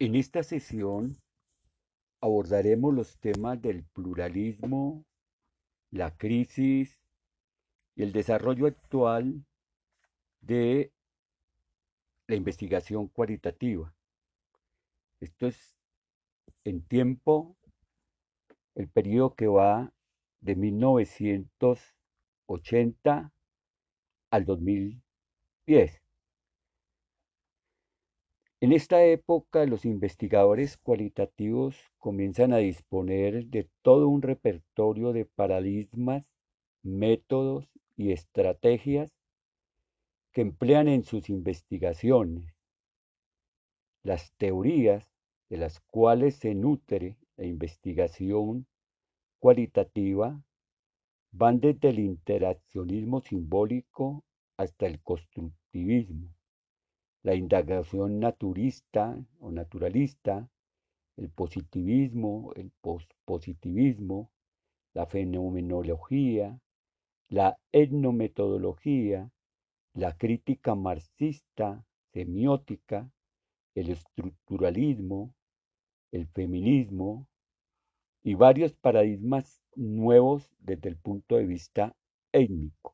En esta sesión abordaremos los temas del pluralismo, la crisis y el desarrollo actual de la investigación cualitativa. Esto es en tiempo el periodo que va de 1980 al 2010. En esta época los investigadores cualitativos comienzan a disponer de todo un repertorio de paradigmas, métodos y estrategias que emplean en sus investigaciones. Las teorías de las cuales se nutre la investigación cualitativa van desde el interaccionismo simbólico hasta el constructivismo la indagación naturista o naturalista, el positivismo, el pospositivismo, la fenomenología, la etnometodología, la crítica marxista, semiótica, el estructuralismo, el feminismo y varios paradigmas nuevos desde el punto de vista étnico.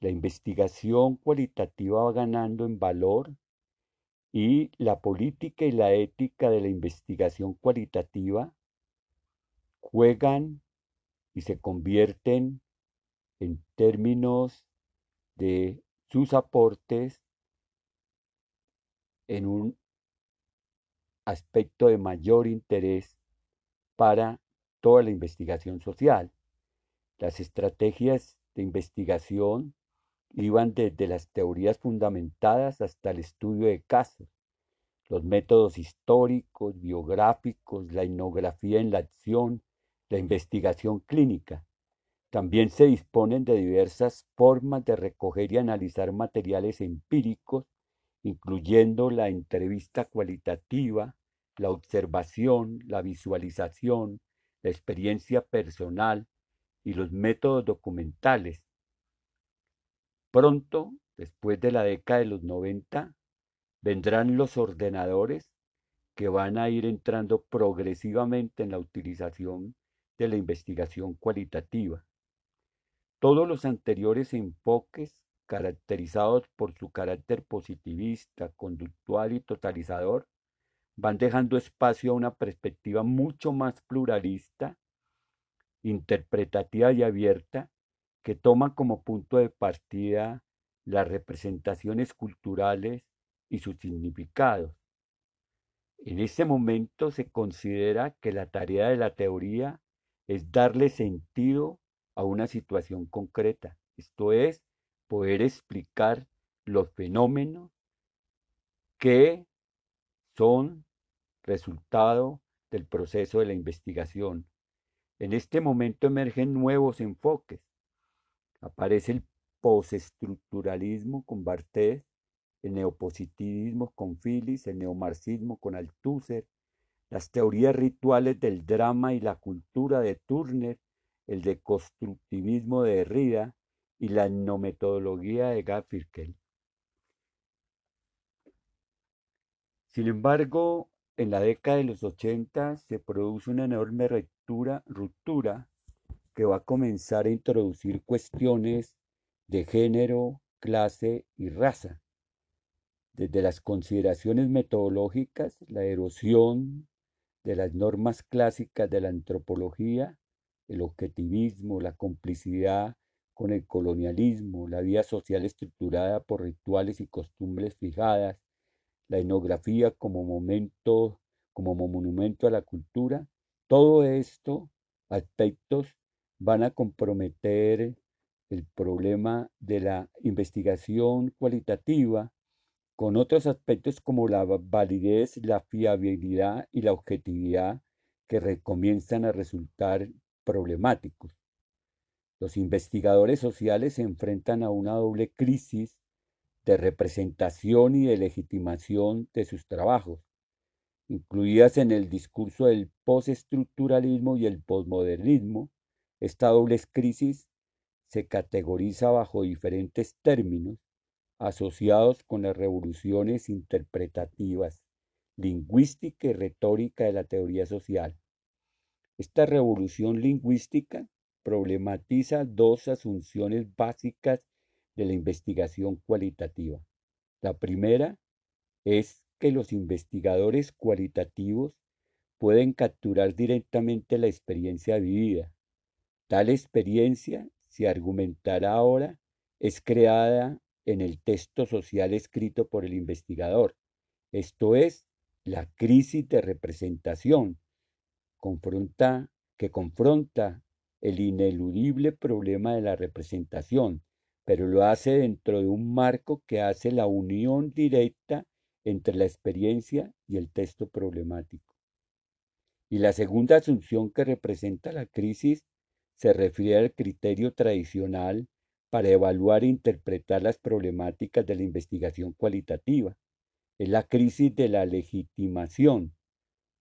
La investigación cualitativa va ganando en valor y la política y la ética de la investigación cualitativa juegan y se convierten en términos de sus aportes en un aspecto de mayor interés para toda la investigación social. Las estrategias de investigación Iban desde las teorías fundamentadas hasta el estudio de casos, los métodos históricos, biográficos, la etnografía en la acción, la investigación clínica. También se disponen de diversas formas de recoger y analizar materiales empíricos, incluyendo la entrevista cualitativa, la observación, la visualización, la experiencia personal y los métodos documentales, Pronto, después de la década de los 90, vendrán los ordenadores que van a ir entrando progresivamente en la utilización de la investigación cualitativa. Todos los anteriores enfoques, caracterizados por su carácter positivista, conductual y totalizador, van dejando espacio a una perspectiva mucho más pluralista, interpretativa y abierta, que toma como punto de partida las representaciones culturales y sus significados. En ese momento se considera que la tarea de la teoría es darle sentido a una situación concreta, esto es, poder explicar los fenómenos que son resultado del proceso de la investigación. En este momento emergen nuevos enfoques, Aparece el postestructuralismo con Barthes, el neopositivismo con Phillips, el neomarxismo con Althusser, las teorías rituales del drama y la cultura de Turner, el deconstructivismo de Derrida y la etnometodología de Garfinkel. Sin embargo, en la década de los 80 se produce una enorme ruptura, ruptura que va a comenzar a introducir cuestiones de género, clase y raza. Desde las consideraciones metodológicas, la erosión de las normas clásicas de la antropología, el objetivismo, la complicidad con el colonialismo, la vida social estructurada por rituales y costumbres fijadas, la etnografía como momento, como monumento a la cultura, todo esto aspectos van a comprometer el problema de la investigación cualitativa con otros aspectos como la validez, la fiabilidad y la objetividad que comienzan a resultar problemáticos. Los investigadores sociales se enfrentan a una doble crisis de representación y de legitimación de sus trabajos, incluidas en el discurso del postestructuralismo y el posmodernismo, esta doble crisis se categoriza bajo diferentes términos asociados con las revoluciones interpretativas, lingüística y retórica de la teoría social. Esta revolución lingüística problematiza dos asunciones básicas de la investigación cualitativa. La primera es que los investigadores cualitativos pueden capturar directamente la experiencia vivida. Tal experiencia, se argumentará ahora, es creada en el texto social escrito por el investigador, esto es, la crisis de representación, confronta, que confronta el ineludible problema de la representación, pero lo hace dentro de un marco que hace la unión directa entre la experiencia y el texto problemático. Y la segunda asunción que representa la crisis se refiere al criterio tradicional para evaluar e interpretar las problemáticas de la investigación cualitativa. Es la crisis de la legitimación,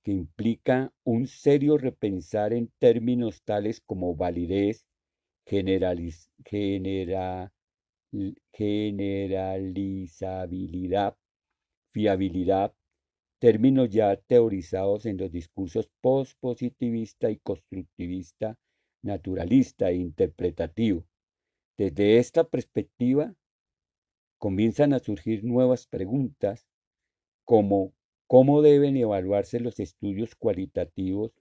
que implica un serio repensar en términos tales como validez, generalizabilidad, fiabilidad, términos ya teorizados en los discursos post-positivista y constructivista, naturalista e interpretativo. Desde esta perspectiva, comienzan a surgir nuevas preguntas como cómo deben evaluarse los estudios cualitativos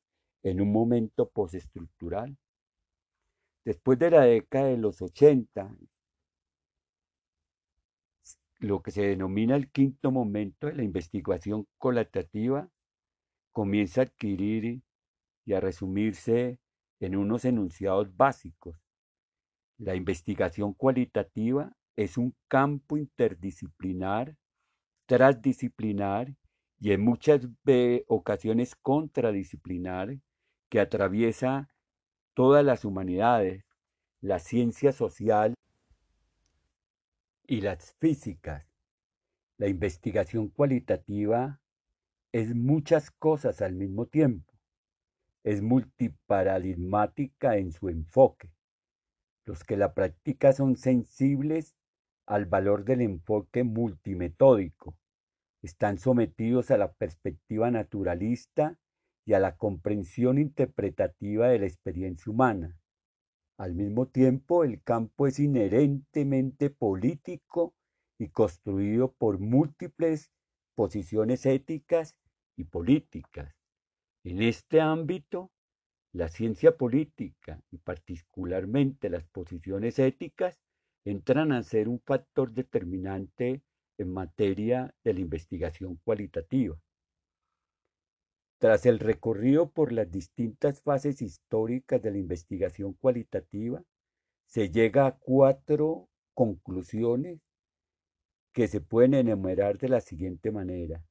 en un momento postestructural. Después de la década de los 80, lo que se denomina el quinto momento de la investigación cualitativa comienza a adquirir y a resumirse en unos enunciados básicos. La investigación cualitativa es un campo interdisciplinar, transdisciplinar y en muchas ocasiones contradisciplinar que atraviesa todas las humanidades, la ciencia social y las físicas. La investigación cualitativa es muchas cosas al mismo tiempo. Es multiparadigmática en su enfoque. Los que la practican son sensibles al valor del enfoque multimetódico. Están sometidos a la perspectiva naturalista y a la comprensión interpretativa de la experiencia humana. Al mismo tiempo, el campo es inherentemente político y construido por múltiples posiciones éticas y políticas. En este ámbito, la ciencia política y particularmente las posiciones éticas entran a ser un factor determinante en materia de la investigación cualitativa. Tras el recorrido por las distintas fases históricas de la investigación cualitativa, se llega a cuatro conclusiones que se pueden enumerar de la siguiente manera.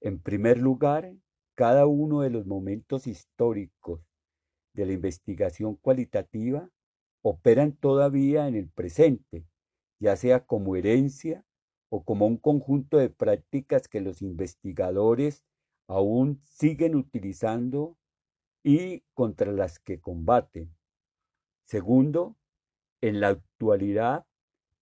En primer lugar, cada uno de los momentos históricos de la investigación cualitativa operan todavía en el presente, ya sea como herencia o como un conjunto de prácticas que los investigadores aún siguen utilizando y contra las que combaten. Segundo, en la actualidad,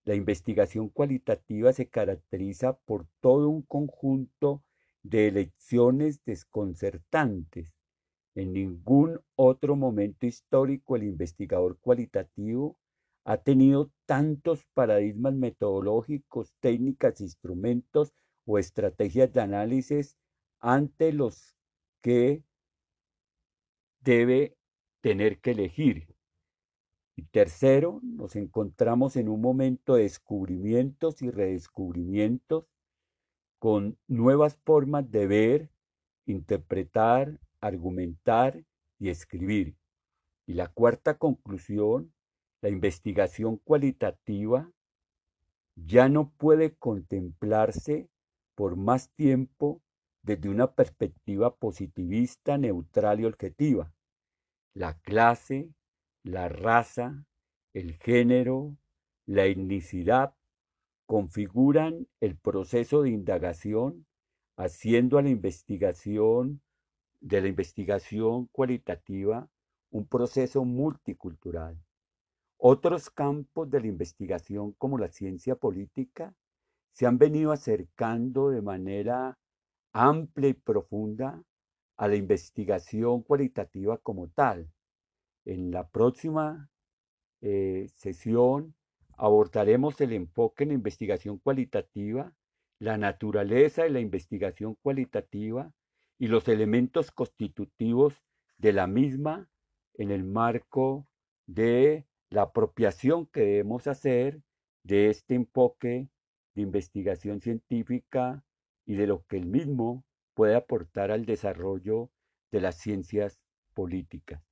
la investigación cualitativa se caracteriza por todo un conjunto de elecciones desconcertantes. En ningún otro momento histórico el investigador cualitativo ha tenido tantos paradigmas metodológicos, técnicas, instrumentos o estrategias de análisis ante los que debe tener que elegir. Y tercero, nos encontramos en un momento de descubrimientos y redescubrimientos con nuevas formas de ver, interpretar, argumentar y escribir. Y la cuarta conclusión, la investigación cualitativa ya no puede contemplarse por más tiempo desde una perspectiva positivista, neutral y objetiva. La clase, la raza, el género, la etnicidad configuran el proceso de indagación, haciendo a la investigación de la investigación cualitativa un proceso multicultural. Otros campos de la investigación, como la ciencia política, se han venido acercando de manera amplia y profunda a la investigación cualitativa como tal. En la próxima eh, sesión abordaremos el enfoque en la investigación cualitativa, la naturaleza de la investigación cualitativa y los elementos constitutivos de la misma en el marco de la apropiación que debemos hacer de este enfoque de investigación científica y de lo que el mismo puede aportar al desarrollo de las ciencias políticas.